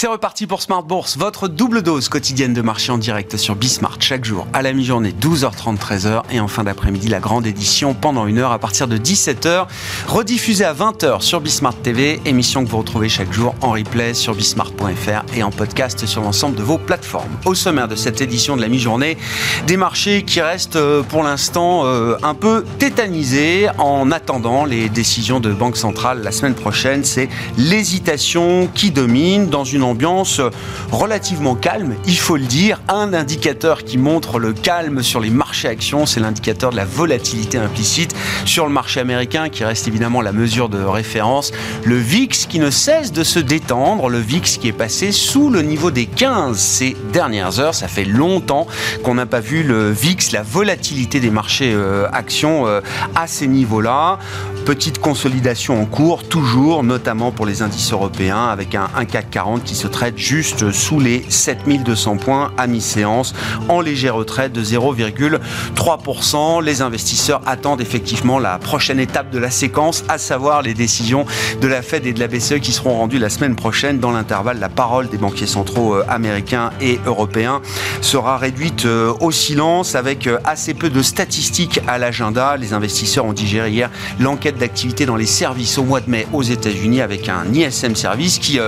C'est reparti pour Smart Bourse, votre double dose quotidienne de marché en direct sur Bismart chaque jour à la mi-journée 12h30 13h et en fin d'après-midi la grande édition pendant une heure à partir de 17h rediffusée à 20h sur Bismart TV, émission que vous retrouvez chaque jour en replay sur bismart.fr et en podcast sur l'ensemble de vos plateformes. Au sommaire de cette édition de la mi-journée, des marchés qui restent euh, pour l'instant euh, un peu tétanisés en attendant les décisions de Banque centrale la semaine prochaine, c'est l'hésitation qui domine dans une ambiance relativement calme, il faut le dire. Un indicateur qui montre le calme sur les marchés actions, c'est l'indicateur de la volatilité implicite sur le marché américain, qui reste évidemment la mesure de référence. Le VIX qui ne cesse de se détendre, le VIX qui est passé sous le niveau des 15 ces dernières heures. Ça fait longtemps qu'on n'a pas vu le VIX, la volatilité des marchés euh, actions euh, à ces niveaux-là. Petite consolidation en cours, toujours, notamment pour les indices européens, avec un, CAC 40 qui se traite juste sous les 7200 points à mi-séance, en léger retrait de 0,3%. Les investisseurs attendent effectivement la prochaine étape de la séquence, à savoir les décisions de la Fed et de la BCE qui seront rendues la semaine prochaine. Dans l'intervalle, la parole des banquiers centraux euh, américains et européens sera réduite euh, au silence avec euh, assez peu de statistiques à l'agenda. Les investisseurs ont digéré hier l'enquête d'activité dans les services au mois de mai aux États-Unis avec un ISM Service qui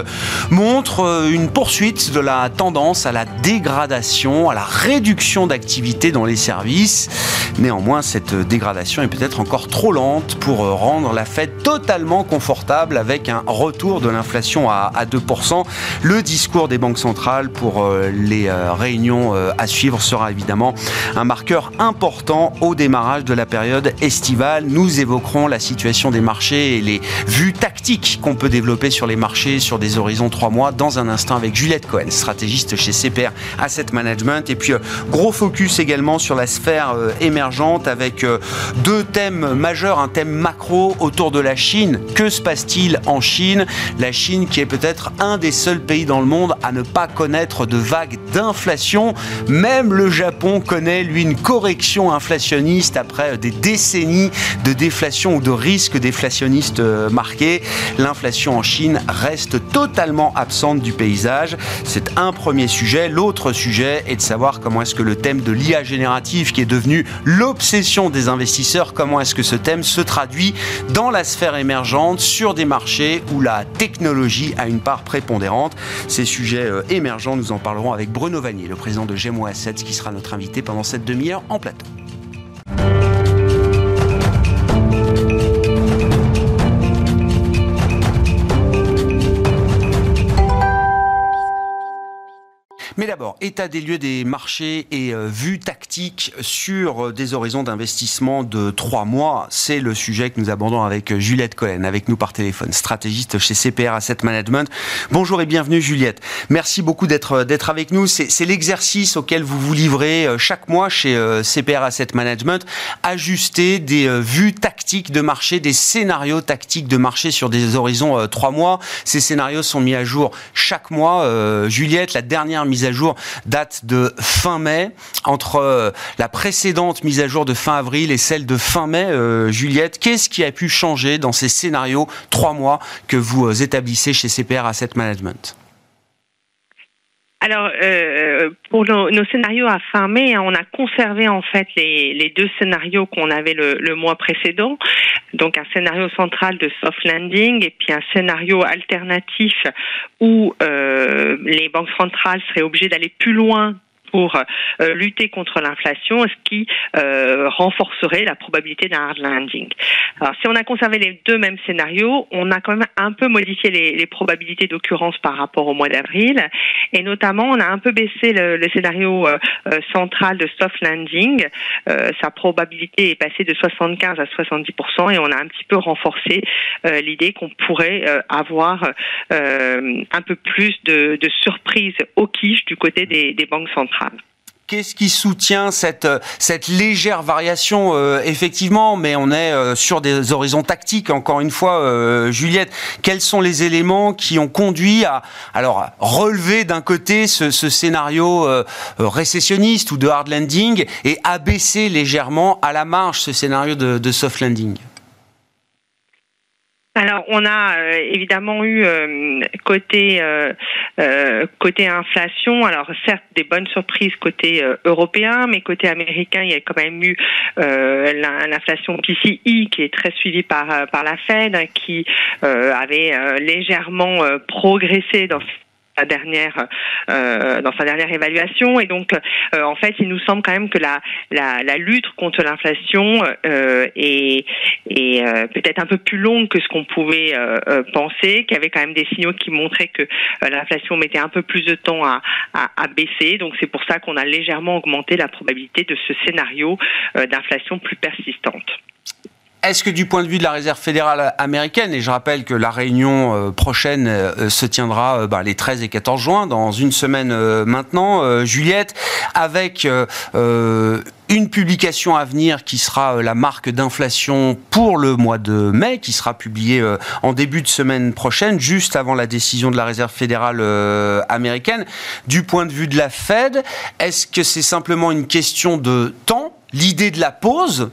montre une poursuite de la tendance à la dégradation, à la réduction d'activité dans les services. Néanmoins, cette dégradation est peut-être encore trop lente pour rendre la fête totalement confortable avec un retour de l'inflation à, 2%. Le discours des banques centrales pour euh, les euh, réunions euh, à suivre sera évidemment un marqueur important au démarrage de la période estivale. Nous évoquerons la situation des marchés et les vues tactiques qu'on peut développer sur les marchés sur des horizons 3 mois dans un instant avec Juliette Cohen, stratégiste chez CPR Asset Management. Et puis, gros focus également sur la sphère émergente avec deux thèmes majeurs, un thème macro autour de la Chine. Que se passe-t-il en Chine? La Chine qui est peut-être un des seuls pays dans le monde à ne pas connaître de vague d'inflation. Même le Japon connaît, lui, une correction inflationniste après des décennies de déflation ou de risque déflationniste euh, marqué. L'inflation en Chine reste totalement absente du paysage. C'est un premier sujet. L'autre sujet est de savoir comment est-ce que le thème de l'IA générative, qui est devenu l'obsession des investisseurs, comment est-ce que ce thème se traduit dans la sphère émergente sur des marchés où la technologie a une part prépondérante. Ces sujets euh, émergents, nous en parlerons avec Bruno Vanier, le président de Gemo Assets, qui sera notre invité pendant cette demi-heure en plateau. Mais d'abord, état des lieux des marchés et euh, vue tactique sur euh, des horizons d'investissement de trois mois, c'est le sujet que nous abordons avec euh, Juliette Cohen, avec nous par téléphone, stratégiste chez CPR Asset Management. Bonjour et bienvenue Juliette. Merci beaucoup d'être d'être avec nous. C'est l'exercice auquel vous vous livrez chaque mois chez CPR Asset Management, ajuster des vues tactiques de marché, des scénarios tactiques de marché sur des horizons trois mois. Ces scénarios sont mis à jour chaque mois. Juliette, la dernière mise à jour date de fin mai. Entre euh, la précédente mise à jour de fin avril et celle de fin mai, euh, Juliette, qu'est-ce qui a pu changer dans ces scénarios trois mois que vous euh, établissez chez CPR Asset Management? Alors, euh, pour nos, scénarios à fin mai, hein, on a conservé en fait les, deux scénarios qu'on avait le, mois précédent. Donc, un scénario central de soft landing et puis un scénario alternatif où euh, les banques centrales seraient obligées d'aller plus loin pour euh, lutter contre l'inflation, ce qui euh, renforcerait la probabilité d'un hard landing. Alors, si on a conservé les deux mêmes scénarios, on a quand même un peu modifié les, les probabilités d'occurrence par rapport au mois d'avril, et notamment on a un peu baissé le, le scénario euh, central de soft landing. sa probabilité est passée de 75 à 70% et on a un petit peu renforcé l'idée qu'on pourrait avoir un peu plus de, de surprises au quiche du côté des, des banques centrales. Qu'est-ce qui soutient cette, cette légère variation euh, Effectivement, mais on est euh, sur des horizons tactiques, encore une fois, euh, Juliette. Quels sont les éléments qui ont conduit à alors, relever d'un côté ce, scénario récessionniste ou de hard landing et abaisser légèrement à la marge ce scénario de soft landing? Alors, on a euh, évidemment eu euh, côté euh, côté inflation, alors certes des bonnes surprises côté européen, mais côté américain, il y a quand même eu l'inflation PCI qui est très suivie par par la Fed, qui avait légèrement progressé dans dernière euh, dans sa dernière évaluation et donc euh, en fait il nous semble quand même que la la, la lutte contre l'inflation euh, est, est euh, peut-être un peu plus longue que ce qu'on pouvait euh, penser qu'il y avait quand même des signaux qui montraient que l'inflation mettait un peu plus de temps à, à, à baisser donc c'est pour ça qu'on a légèrement augmenté la probabilité de ce scénario d'inflation plus persistante. Est-ce que du point de vue de la réserve fédérale américaine, et je rappelle que la réunion euh, prochaine euh, se tiendra euh, bah, les 13 et 14 juin, dans une semaine maintenant, Juliette, avec une publication à venir qui sera la marque d'inflation pour le mois de mai, qui sera publiée en début de semaine prochaine, juste avant la décision de la Réserve fédérale américaine. Du point de vue de la Fed, est-ce que c'est simplement une question de temps l'idée de la pause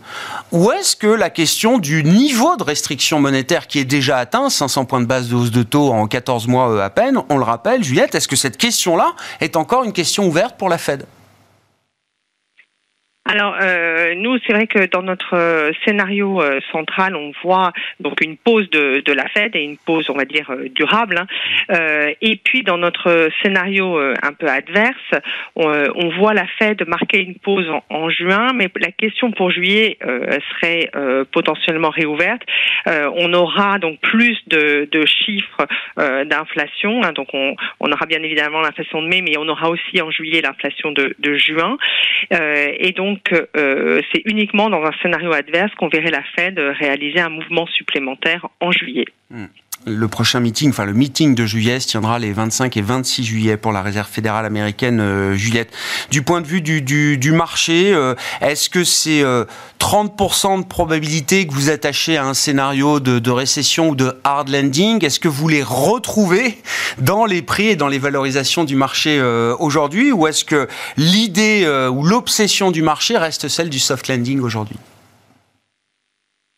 ou est-ce que la question du niveau de restriction monétaire qui est déjà atteint, 500 points de base de hausse de taux en 14 mois euh, à peine, on le rappelle, Juliette, est-ce que cette question-là est encore une question ouverte pour la Fed? Alors euh, nous, c'est vrai que dans notre euh, scénario euh, central, on voit donc une pause de, de, la Fed et une pause, on va dire durable. Hein. et puis dans notre scénario un peu adverse, on, voit la Fed marquer une pause en, juin, mais la question pour juillet serait potentiellement réouverte. on aura donc plus de, de chiffres d'inflation, hein. donc on, on, aura bien évidemment l'inflation de mai, mais on aura aussi en juillet l'inflation de, de juin. et donc donc, euh, c'est uniquement dans un scénario adverse qu'on verrait la Fed réaliser un mouvement supplémentaire en juillet. Hmm. Le prochain meeting, enfin le meeting de juillet, se tiendra les 25 et 26 juillet pour la Réserve fédérale américaine, euh, Juliette. Du point de vue du, marché, euh, est-ce que c'est 30% de probabilité que vous attachez à un scénario de, de récession ou de hard landing? Est-ce que vous les retrouvez dans les prix et dans les valorisations du marché aujourd'hui? Ou est-ce que l'idée ou l'obsession du marché reste celle du soft landing aujourd'hui?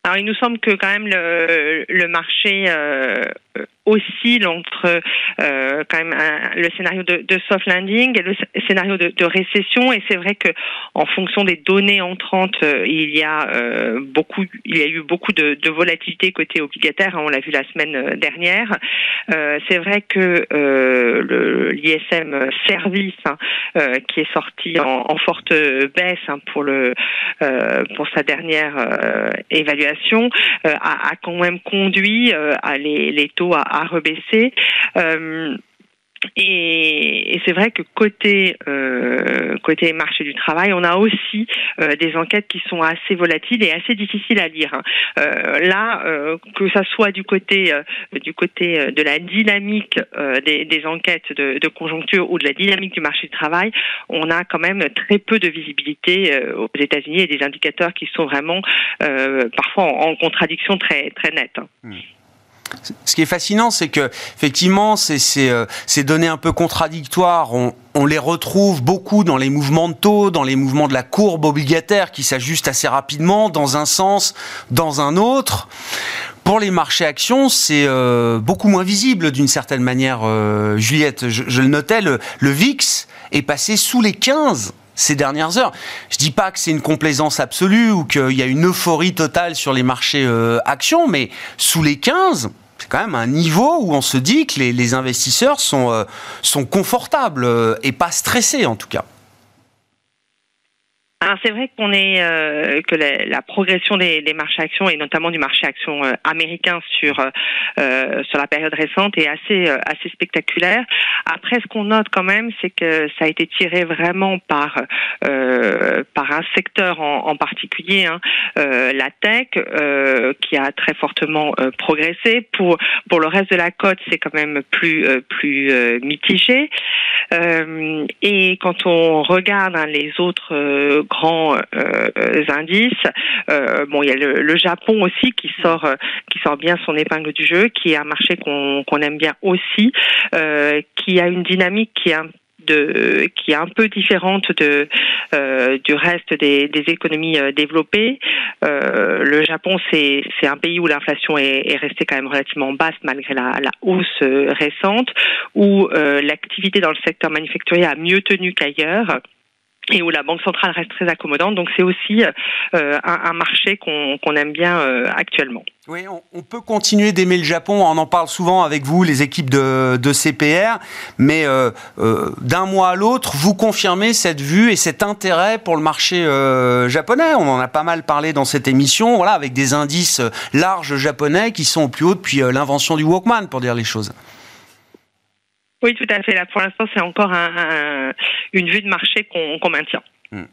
Alors il nous semble que quand même le, le marché euh, oscille entre euh, quand même le scénario de, soft landing et le scénario de, récession. Et c'est vrai que en fonction des données entrantes euh, il y a euh, beaucoup il y a eu beaucoup de, volatilité côté obligataire hein, on l'a vu la semaine euh, dernière. C'est vrai que l'ISM service hein, qui est sorti en, en forte baisse hein, pour le pour sa dernière évaluation a, a, quand même conduit à les, les taux à à rebaisser. Euh, et, c'est vrai que côté euh, côté marché du travail, on a aussi euh, des enquêtes qui sont assez volatiles et assez difficiles à lire. Là, que ça soit du côté du côté de la dynamique des, enquêtes de, conjoncture ou de la dynamique du marché du travail, on a quand même très peu de visibilité aux États-Unis et des indicateurs qui sont vraiment parfois en, contradiction très très nette. Hmm. Ce qui est fascinant, c'est que effectivement, ces, euh, ces, données un peu contradictoires, on, les retrouve beaucoup dans les mouvements de taux, dans les mouvements de la courbe obligataire qui s'ajuste assez rapidement dans un sens, dans un autre. Pour les marchés actions, c'est euh, beaucoup moins visible d'une certaine manière. Euh, Juliette, je, le notais, le, VIX est passé sous les 15 ces dernières heures. Je dis pas que c'est une complaisance absolue ou qu'il y a une euphorie totale sur les marchés actions, mais sous les 15, c'est quand même un niveau où on se dit que les, investisseurs sont, euh, confortables euh, et pas stressés en tout cas. Alors c'est vrai qu'on est euh, que la, la progression des, des, marchés actions et notamment du marché action euh, américain sur euh, sur la période récente est assez euh, assez spectaculaire. Après, ce qu'on note quand même, c'est que ça a été tiré vraiment par euh, par un secteur en, en particulier, hein, la tech, qui a très fortement progressé. Pour pour le reste de la cote, c'est quand même plus plus mitigé. et quand on regarde hein, les autres grands euh, indices. Euh, bon, il y a le, Japon aussi qui sort euh, qui sort bien son épingle du jeu, qui est un marché qu'on aime bien aussi, qui a une dynamique qui est un de, qui est un peu différente de, du reste des, des économies développées. le Japon, c'est un pays où l'inflation est, est, restée quand même relativement basse malgré la, la hausse récente, où l'activité dans le secteur manufacturier a mieux tenu qu'ailleurs et où la Banque centrale reste très accommodante. Donc c'est aussi euh, un, marché qu'on aime bien euh, actuellement. Oui, on, peut continuer d'aimer le Japon. On en parle souvent avec vous, les équipes de, CPR. Mais euh, d'un mois à l'autre, vous confirmez cette vue et cet intérêt pour le marché japonais. On en a pas mal parlé dans cette émission, voilà, avec des indices larges japonais qui sont au plus haut depuis l'invention du Walkman, pour dire les choses. Oui, tout à fait. Là, pour l'instant, c'est encore une vue de marché qu'on maintient. Hmm.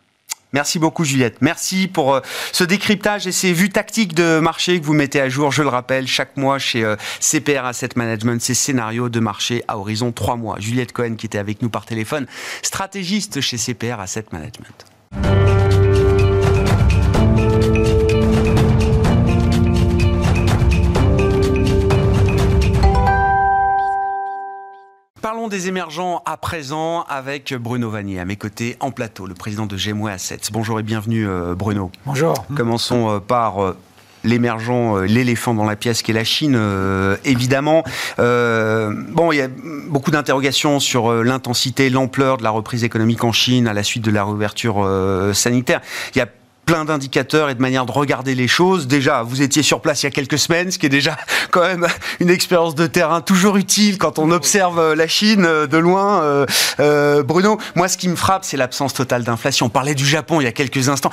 Merci beaucoup Juliette. Merci pour euh, ce décryptage et ces vues tactiques de marché que vous mettez à jour. Je le rappelle, chaque mois chez euh, CPR Asset Management, ces scénarios de marché à horizon trois mois. Juliette Cohen qui était avec nous par téléphone, stratégiste chez CPR Asset Management. Parlons des émergents à présent avec Bruno Vanier à mes côtés en plateau, le président de Gemway Assets. Bonjour et bienvenue euh, Bruno. Bonjour. Commençons euh, par euh, l'émergent, l'éléphant dans la pièce qui est la Chine, évidemment. bon, il y a beaucoup d'interrogations sur l'intensité, l'ampleur de la reprise économique en Chine à la suite de la réouverture sanitaire. Il y a plein d'indicateurs et de manières de regarder les choses. Déjà, vous étiez sur place il y a quelques semaines, ce qui est déjà quand même une expérience de terrain toujours utile quand on observe euh, la Chine euh, de loin. Euh, Bruno, moi, ce qui me frappe, c'est l'absence totale d'inflation. On parlait du Japon il y a quelques instants.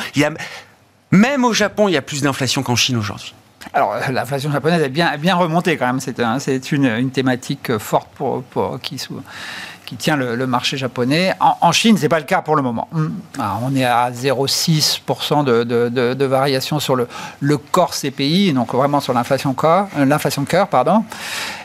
Même au Japon, il y a plus d'inflation qu'en Chine aujourd'hui. Alors, l'inflation japonaise est bien, bien remontée quand même. C'est une, une, thématique forte pour, pour qui qui tient le, marché japonais. En, Chine, c'est pas le cas pour le moment. Hmm. Ah, on est à 0,6% de, variation sur le, le corps CPI, donc vraiment sur l'inflation cœur, euh.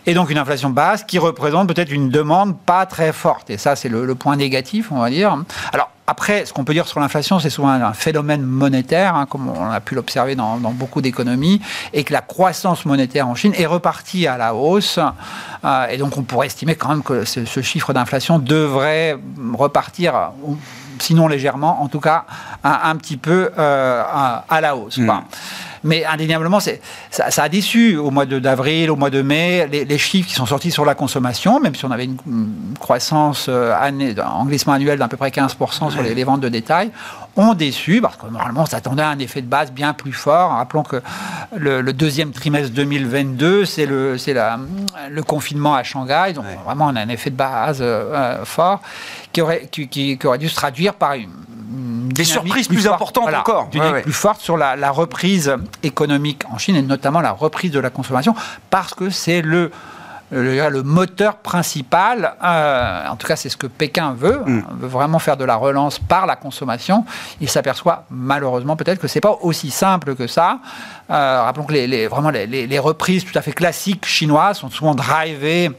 Et donc une inflation basse qui représente peut-être une demande pas très forte. Et ça, c'est le, point négatif, on va dire. Alors, après, ce qu'on peut dire sur l'inflation, c'est souvent un phénomène monétaire, hein, comme on a pu l'observer dans, beaucoup d'économies, et que la croissance monétaire en Chine est repartie à la hausse. Euh, et donc, on pourrait estimer quand même que ce, chiffre d'inflation devrait repartir, sinon légèrement, en tout cas un, petit peu euh, à, la hausse. Mmh. Mais indéniablement, ça, ça, a déçu au mois d'avril, au mois de mai, les, chiffres qui sont sortis sur la consommation, même si on avait une, croissance euh, année, en glissement annuel d'à peu près 15% sur les, ventes de détail, ont déçu, parce que normalement, on s'attendait à un effet de base bien plus fort. Rappelons que le, deuxième trimestre 2022, c'est le, le confinement à Shanghai, donc vraiment, on a un effet de base euh, euh, fort qui aurait, qui, qui aurait dû se traduire par une des surprises plus, importantes encore. Une plus forte sur la, reprise économique en Chine et notamment la reprise de la consommation parce que c'est le le, moteur principal, euh, en tout cas c'est ce que Pékin veut, mm. veut vraiment faire de la relance par la consommation. Il s'aperçoit malheureusement peut-être que c'est pas aussi simple que ça. Euh, rappelons que les, vraiment les, reprises tout à fait classiques chinoises sont souvent drivées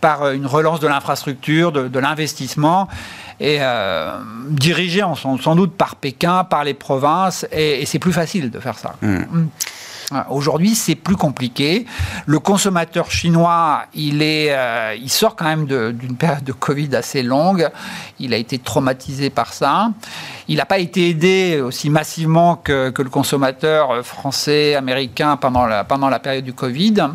par une relance de l'infrastructure, de l'investissement et euh, dirigé sans, doute par Pékin, par les provinces, et, c'est plus facile de faire ça. Hmm. Hmm. Aujourd'hui, c'est plus compliqué. Le consommateur chinois, il, est, euh, il sort quand même d'une période de Covid assez longue. Il a été traumatisé par ça. Il n'a pas été aidé aussi massivement que, que, le consommateur français, américain pendant la, pendant la période du Covid.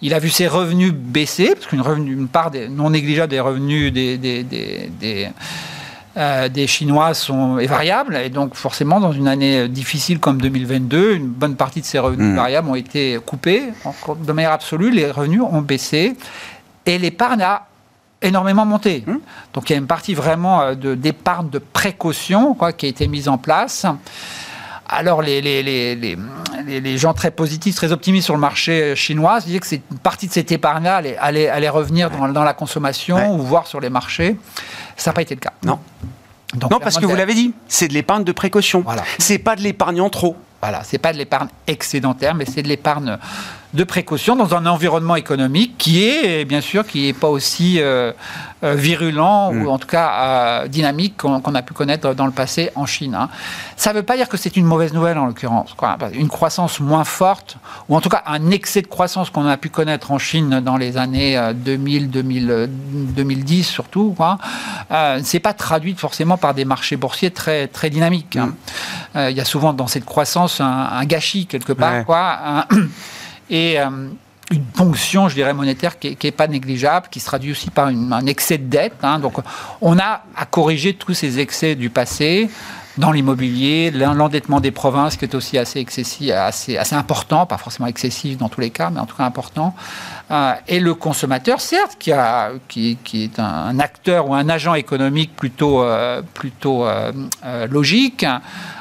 Il a vu ses revenus baisser, parce qu'une une part non négligeable des revenus des, des, des, euh, des Chinois sont, est variable. Et donc, forcément, dans une année difficile comme 2022, une bonne partie de ces revenus mmh. variables ont été coupés. De manière absolue, les revenus ont baissé. Et l'épargne a énormément monté. Mmh. Donc, il y a une partie vraiment euh, d'épargne de, de précaution quoi, qui a été mise en place. Alors, les, les, les, les, gens très positifs, très optimistes sur le marché chinois disaient que c'est une partie de cette épargne-là allait, allait, revenir dans, dans, la consommation ou voir sur les marchés. Ça n'a pas été le cas. Non. non, parce que vous l'avez dit, c'est de l'épargne de précaution. Voilà. C'est pas de l'épargne en trop. Voilà, c'est pas de l'épargne excédentaire, mais c'est de l'épargne de précaution dans un environnement économique qui est, bien sûr, qui n'est pas aussi euh, euh, virulent ou mm. en tout cas euh, dynamique qu'on a pu connaître dans le passé en Chine. Hein. Ça ne veut pas dire que c'est une mauvaise nouvelle en l'occurrence. Une croissance moins forte, ou en tout cas un excès de croissance qu'on a pu connaître en Chine dans les années 2000, 2010 surtout, ne s'est pas traduite forcément par des marchés boursiers très, très dynamiques. Hein. Mm. Il y a souvent dans cette croissance un, gâchis quelque part. Quoi, et euh, une ponction, je dirais, monétaire qui n'est pas négligeable, qui se traduit aussi par un excès de dette. Hein. Donc, on a à corriger tous ces excès du passé dans l'immobilier, l'endettement des provinces qui est aussi assez, excessif, assez, assez important, pas forcément excessif dans tous les cas, mais en tout cas important. Euh, et le consommateur, certes, qui, a, qui, qui est un, acteur ou un agent économique plutôt, euh, plutôt logique,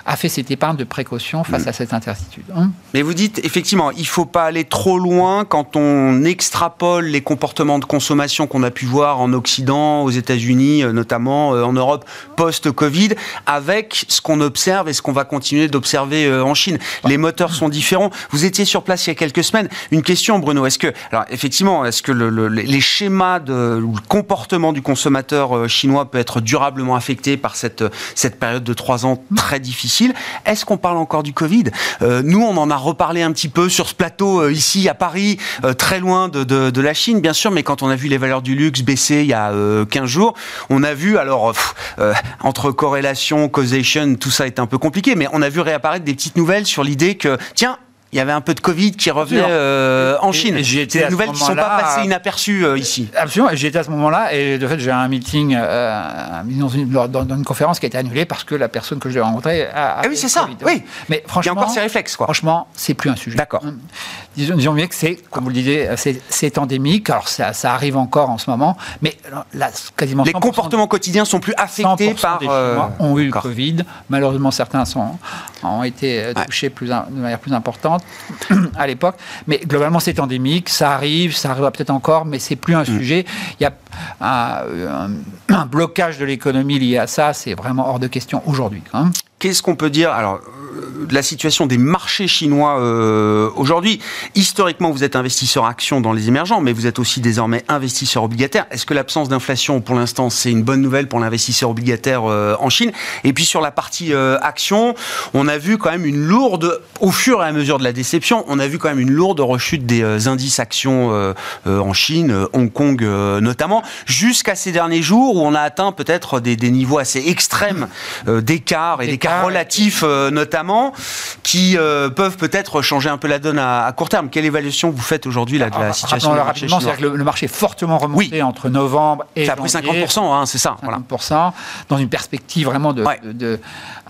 a fait cette épargne de précaution face mm. à cette incertitude. Hein. Mais vous dites, effectivement, il ne faut pas aller trop loin quand on extrapole les comportements de consommation qu'on a pu voir en Occident, aux États-Unis, euh, notamment euh, en Europe, post-Covid, avec ce qu'on observe et ce qu'on va continuer d'observer euh, en Chine. Les moteurs sont différents. Vous étiez sur place il y a quelques semaines. Une question, Bruno. Est-ce que, alors effectivement, est-ce que les schémas de le comportement du consommateur chinois peut être durablement affecté par cette, cette période de trois ans très difficile? Est-ce qu'on parle encore du Covid? Euh, Nous, on en a reparlé un petit peu sur ce plateau euh, ici à Paris, euh, très loin de, la Chine, bien sûr, mais quand on a vu les valeurs du luxe baisser il y a 15 jours, on a vu, alors, entre corrélation, causation, tout ça est un peu compliqué, mais on a vu réapparaître des petites nouvelles sur l'idée que, tiens, il y avait un peu de Covid qui revenait euh, en Chine. C'est des nouvelles qui ne sont pas passées inaperçues euh, ici. Absolument. J'y étais à ce moment-là et de fait, j'ai un meeting euh, dans, une, dans, une, conférence qui a été annulée parce que la personne que je l'ai rencontrée a. Ah oui, c'est ça. Oui. Mais franchement. Il y a encore ces réflexes, quoi. Franchement, c'est plus un sujet. D'accord. Hum. Disons, disons, bien que c'est, comme vous le disiez, c'est endémique. Alors, ça, ça, arrive encore en ce moment. Mais là, quasiment. Les comportements quotidiens sont plus affectés par. Des Chinois ont eu le Covid. Malheureusement, certains sont, ont été touchés plus, de manière plus importante à l'époque. Mais globalement, c'est endémique, ça arrive, ça arrivera peut-être encore, mais c'est plus un mm. sujet. Il y a un, blocage de l'économie lié à ça, c'est vraiment hors de question aujourd'hui. Hein. Qu'est-ce qu'on peut dire Alors, euh, la situation des marchés chinois euh, aujourd'hui? Historiquement, vous êtes investisseur action dans les émergents, mais vous êtes aussi désormais investisseur obligataire. Est-ce que l'absence d'inflation, pour l'instant, c'est une bonne nouvelle pour l'investisseur obligataire euh, en Chine? Et puis sur la partie action, on a vu quand même une lourde, au fur et à mesure de la déception, on a vu quand même une lourde rechute des indices actions en Chine, Hong Kong notamment, jusqu'à ces derniers jours où on a atteint peut-être des, des, niveaux assez extrêmes d'écart et d'écart relatifs notamment qui euh, peuvent peut-être changer un peu la donne à, court terme. Quelle évaluation vous faites aujourd'hui de la ah, situation du marché chinois que le, marché est fortement remonté entre novembre et Ça a pris 50%, hein, c'est ça. 50%, dans une perspective vraiment de,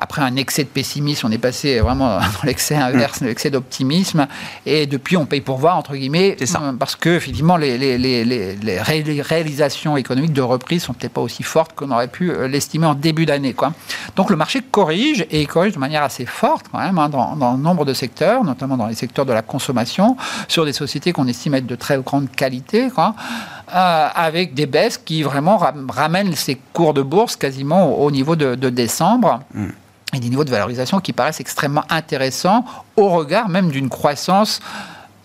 Après un excès de pessimisme, on est passé vraiment dans l'excès inverse, mm. l'excès d'optimisme. Et depuis, on paye pour voir, entre guillemets, ça. Parce que, effectivement, les, les, les, les réalisations économiques de reprise sont peut-être pas aussi fortes qu'on aurait pu euh, l'estimer en début d'année. Donc le marché corrige, et il corrige de manière assez forte quand même hein, dans, dans nombre de secteurs, notamment dans les secteurs de la consommation, sur des sociétés qu'on estime être de très grande qualité, quoi, euh, avec des baisses qui vraiment ramènent ces cours de bourse quasiment au, niveau de, décembre. Mm. Et des niveaux de valorisation qui paraissent extrêmement intéressants au regard même d'une croissance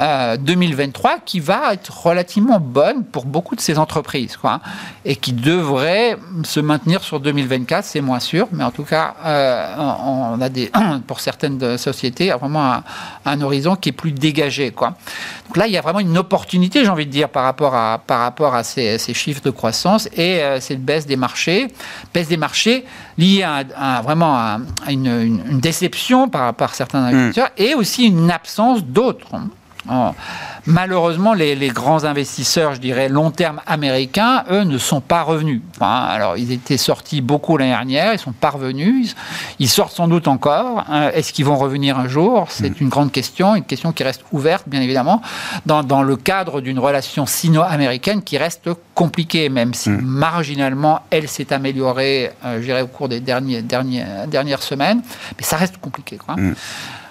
2023 euh, qui va être relativement bonne pour beaucoup de ces entreprises, quoi, et qui devrait se maintenir sur 2024, c'est moins sûr, mais en tout cas, euh, on a des, pour certaines sociétés, vraiment un, horizon qui est plus dégagé, quoi. Donc là, il y a vraiment une opportunité, j'ai envie de dire, par rapport à, par rapport à ces, chiffres de croissance et euh, cette baisse des marchés, baisse des marchés liée à, vraiment à, une, déception par, par certains mmh. investisseurs et aussi une absence d'autres. Oh. Malheureusement, les, grands investisseurs, je dirais, long terme américains, eux, ne sont pas revenus. alors, ils étaient sortis beaucoup l'année dernière, ils sont pas revenus, ils, sortent sans doute encore. Hein. Est-ce qu'ils vont revenir un jour? C'est mm. une grande question, une question qui reste ouverte, bien évidemment, dans, le cadre d'une relation sino-américaine qui reste compliquée, même si mm. marginalement, elle s'est améliorée, euh, je dirais, au cours des dernières, dernières semaines, mais ça reste compliqué. Quoi. Mm.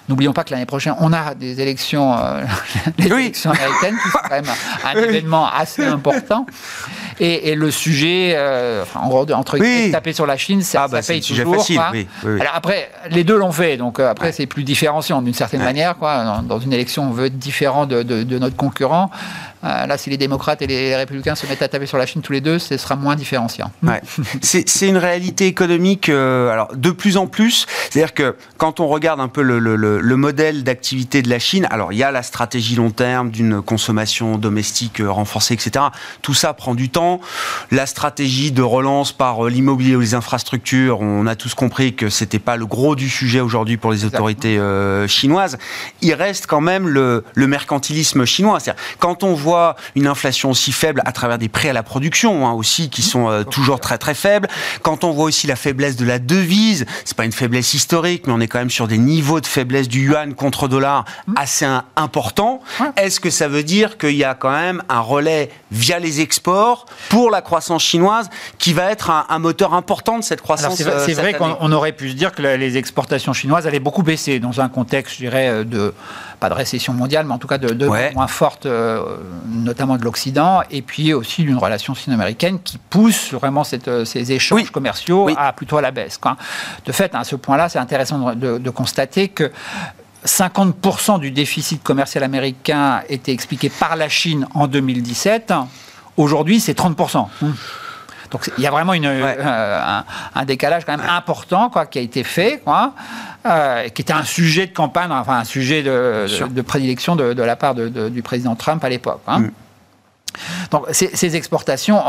N'oublions pas que l'année prochaine, on a des élections, euh, élections américaines qui sont quand même un événement assez important. Et, le sujet, en gros, entre taper sur la Chine, ça, ah bah, paye toujours. Facile, Alors après, les deux l'ont fait, donc après c'est plus différenciant d'une certaine manière. Quoi. Dans, une élection, on veut être différent de, de notre concurrent. Euh, là, si les démocrates et les républicains se mettent à taper sur la Chine tous les deux, ce sera moins différenciant. c'est une réalité économique euh, alors, de plus en plus. C'est-à-dire que quand on regarde un peu le, le, modèle d'activité de la Chine, alors il y a la stratégie long terme d'une consommation domestique euh, renforcée, etc. Tout ça prend du temps. La stratégie de relance par l'immobilier ou les infrastructures, on a tous compris que c'était pas le gros du sujet aujourd'hui pour les autorités chinoises. Il reste quand même le, le mercantilisme chinois. Quand on voit une inflation aussi faible à travers des prix à la production hein, aussi qui sont euh, toujours très très faibles. Quand on voit aussi la faiblesse de la devise, c'est pas une faiblesse historique, mais on est quand même sur des niveaux de faiblesse du yuan contre dollar assez importants. Est-ce que ça veut dire qu'il y a quand même un relais via les exports pour la croissance chinoise qui va être un, moteur important de cette croissance C'est euh, vrai qu'on aurait pu se dire que les exportations chinoises allaient beaucoup baisser dans un contexte, je dirais, euh, de pas de récession mondiale, mais en tout cas de, moins forte, euh, notamment de l'Occident, et puis aussi d'une relation sino-américaine qui pousse vraiment cette, euh, ces échanges commerciaux à plutôt à la baisse. Quoi. De fait, à ce point-là, c'est intéressant de, constater que 50% du déficit commercial américain était expliqué par la Chine en 2017. Aujourd'hui, c'est 30%. Donc il y a vraiment une, euh, un, décalage quand même important quoi, qui a été fait, quoi, euh, qui était un sujet de campagne, enfin un sujet de, de, prédilection de, la part du président Trump à l'époque. Hein. Mm. Donc ces, exportations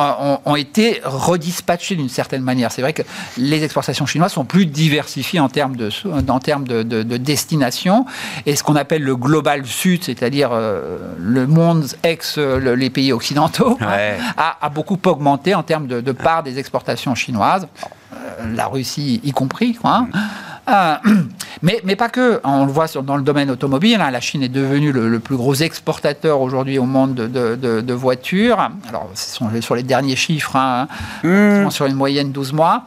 ont, été redispatchées d'une certaine manière. C'est vrai que les exportations chinoises sont plus diversifiées en termes de, en termes de, destination. Et ce qu'on appelle le global sud, c'est-à-dire euh, le monde ex les pays occidentaux, a, beaucoup augmenté en termes de, part des exportations chinoises. Euh, la Russie y compris. Quoi, hein. Euh, mais, mais, pas que. On le voit dans le domaine automobile. Hein. la Chine est devenue le, plus gros exportateur aujourd'hui au monde de, de, voitures. Alors, ce sont sur les derniers chiffres, hein, mmh. sur une moyenne 12 mois.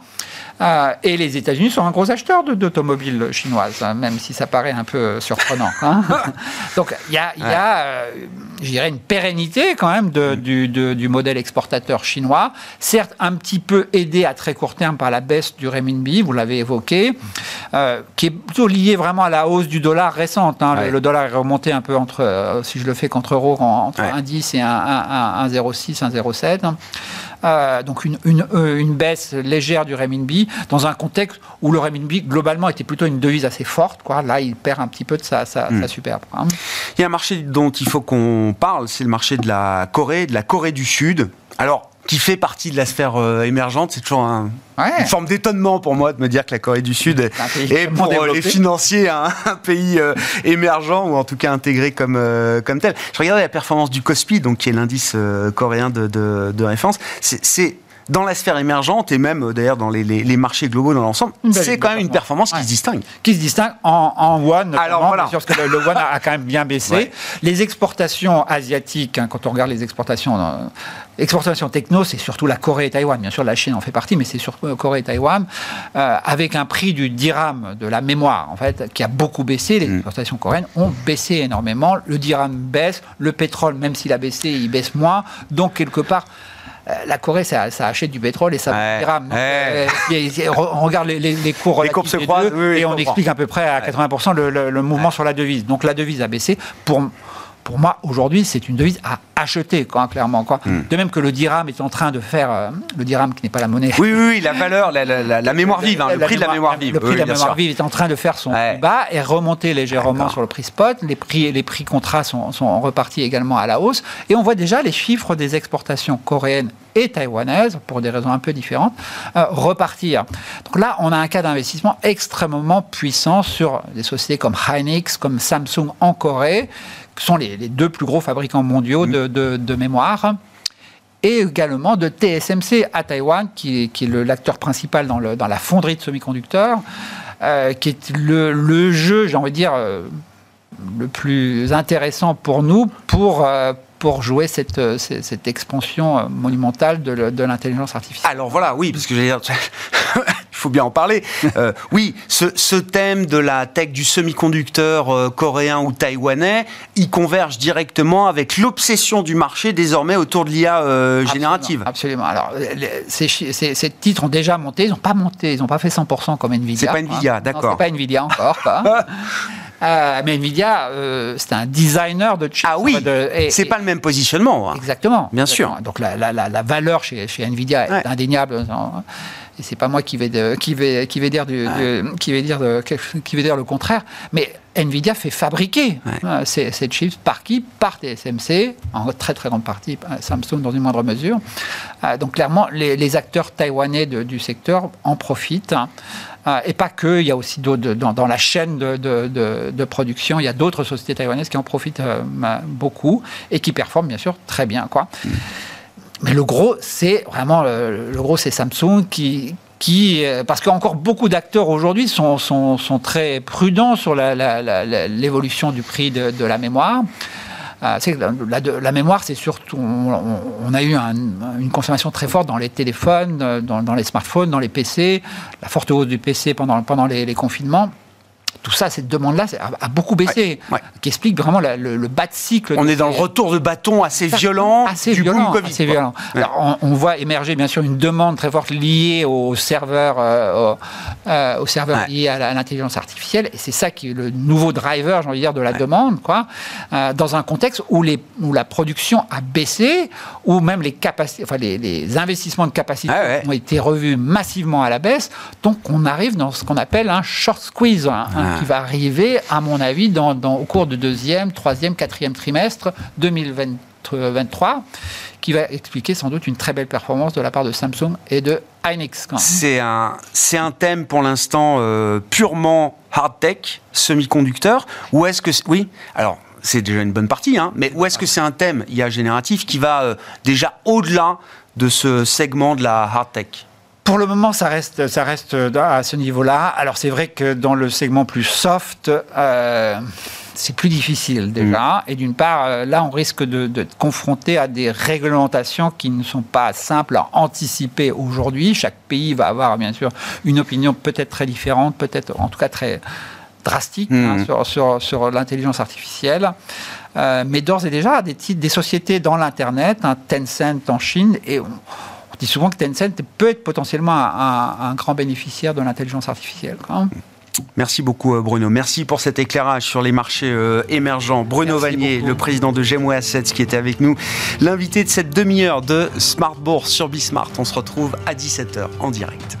Euh, et les États-Unis sont un gros acheteur d'automobiles chinoises, hein, même si ça paraît un peu surprenant. Hein. Donc il y a, y a euh, je dirais, une pérennité quand même de, du, du, modèle exportateur chinois, certes un petit peu aidé à très court terme par la baisse du renminbi, vous l'avez évoqué, euh, qui est plutôt lié vraiment à la hausse du dollar récente. Hein. Le, dollar est remonté un peu entre, si je le fais contre euro, entre 1,10 et 1,06, 1,07. Euh, donc une, une, euh, une, baisse légère du renminbi, dans un contexte où le renminbi, globalement, était plutôt une devise assez forte. Quoi. Là, il perd un petit peu de sa, sa, hmm. superbe. Hein. Il y a un marché dont il faut qu'on parle, c'est le marché de la Corée, de la Corée du Sud. Alors, qui fait partie de la sphère euh, émergente. C'est toujours une forme d'étonnement pour moi de me dire que la Corée du Sud est, pour euh, les financiers un, pays euh, émergent ou en tout cas intégré comme, comme tel. Je regardais la performance du KOSPI, donc qui est l'indice coréen de, de, de référence. C'est dans la sphère émergente et même euh, d'ailleurs dans les, marchés globaux dans l'ensemble, c'est quand même une performance qui se distingue. Qui se distingue en, en one, Alors, voilà. parce que le, one a, quand même bien baissé. Les exportations asiatiques, hein, quand on regarde les exportations, exportations techno, c'est surtout la Corée et Taïwan. Bien sûr, la Chine en fait partie, mais c'est surtout la Corée et Taïwan, euh, avec un prix du dirham, de la mémoire, en fait, qui a beaucoup baissé. Les mm. exportations coréennes ont baissé énormément. Le dirham baisse, le pétrole, même s'il a baissé, il baisse moins. Donc, quelque part, euh, la Corée, ça, achète du pétrole et ça ouais. Euh, on regarde les, cours les se croisent, et on explique à peu près à 80% le, mouvement sur la devise. Donc la devise a baissé. Pour, pour moi, aujourd'hui, c'est une devise à acheter, quoi, clairement. Quoi. Hmm. De même que le dirham est en train de faire. Euh, le dirham qui n'est pas la monnaie. Oui, oui, oui la valeur, la, mémoire vive, hein, le prix de la mémoire vive. Le prix de la mémoire vive est en train de faire son bas et remonter légèrement sur le prix spot. Les prix, les prix contrats sont, sont repartis également à la hausse. Et on voit déjà les chiffres des exportations coréennes et taïwanaises, pour des raisons un peu différentes, euh, repartir. Donc là, on a un cas d'investissement extrêmement puissant sur des sociétés comme Hynix, comme Samsung en Corée, sont les, deux plus gros fabricants mondiaux de, mémoire et également de TSMC à Taïwan, qui est, l'acteur principal dans, la fonderie de semi-conducteurs, euh, qui est le, jeu, j'ai envie de dire, euh, le plus intéressant pour nous pour, euh, pour jouer cette, expansion monumentale de, l'intelligence artificielle. Alors voilà, oui, parce que j'allais dire, faut bien en parler. Euh, oui, ce, thème de la tech du semi-conducteur euh, coréen ou taïwanais, il converge directement avec l'obsession du marché désormais autour de l'IA euh, générative. Absolument. Alors, ces, ces, titres ont déjà monté, ils n'ont pas monté, ils n'ont pas fait 100% comme Nvidia. C'est pas Nvidia, d'accord. C'est pas Nvidia encore. mais Nvidia, c'est un designer de chips. Ah oui, c'est pas le même positionnement. Hein. Exactement. Bien sûr. Donc la, la, valeur chez, chez Nvidia est indéniable et c'est pas moi qui vais, qui vais, qui vais dire, du, qui vais dire, qui vais dire le contraire, mais Nvidia fait fabriquer euh, ces, chips par qui? Par TSMC, en très très grande partie euh, Samsung dans une moindre mesure. Euh, donc clairement, les, acteurs taïwanais du secteur en profitent. Hein. et pas que, il y a aussi d'autres dans, dans, la chaîne de, de, production, il y a d'autres sociétés taïwanaises qui en profitent beaucoup et qui performent bien sûr très bien. Quoi. Mm. Mais le gros, c'est vraiment le, gros, c'est Samsung qui, euh, parce qu'encore beaucoup d'acteurs aujourd'hui sont, sont, sont, très prudents sur l'évolution du prix de, la mémoire. Euh, la, mémoire, c'est surtout, on, a eu une consommation très forte dans les téléphones, euh, dans, les smartphones, dans les PC, la forte hausse du PC pendant, pendant les confinements tout ça, cette demande-là a, beaucoup baissé, qui explique vraiment le, bas de cycle. On est dans le retour de bâton assez violent assez du violent, Covid. Assez violent. Alors, on, voit émerger bien sûr une demande très forte liée aux serveurs, euh, euh, aux, serveurs liés à l'intelligence artificielle, et c'est ça qui est le nouveau driver, j'ai envie de dire, de la demande, quoi. Euh, dans un contexte où, les, où la production a baissé, où même les capacités, enfin les, investissements de capacité ont été revus massivement à la baisse, donc on arrive dans ce qu'on appelle un short squeeze. Hein, qui va arriver, à mon avis, dans, au cours du deuxième, troisième, quatrième trimestre 2023 qui va expliquer sans doute une très belle performance de la part de Samsung et de Hynix. C'est un, c'est un thème pour l'instant euh, purement hard tech, semi-conducteur, ou est-ce que... Oui, alors c'est déjà une bonne partie, hein, mais où est-ce que c'est un thème IA génératif qui va euh, déjà au-delà de ce segment de la hard tech? Pour le moment, ça reste, ça reste à ce niveau-là. Alors c'est vrai que dans le segment plus soft, euh, c'est plus difficile déjà. Mm. Et d'une part, euh, là, on risque de, de confronter à des réglementations qui ne sont pas simples à anticiper aujourd'hui. Chaque pays va avoir bien sûr une opinion peut-être très différente, peut-être en tout cas très drastique hein, mm. sur, sur, l'intelligence artificielle. Euh, mais d'ores et déjà, des, des sociétés dans l'Internet, un Tencent en Chine, et dit souvent que Tencent peut être potentiellement un, grand bénéficiaire de l'intelligence artificielle. Merci beaucoup euh, Bruno. Merci pour cet éclairage sur les marchés euh, émergents. Bruno Vanier, le président de Gemway Assets qui était avec nous, l'invité de cette demi-heure de Smart Bourse sur Bismart. On se retrouve à 17h en direct.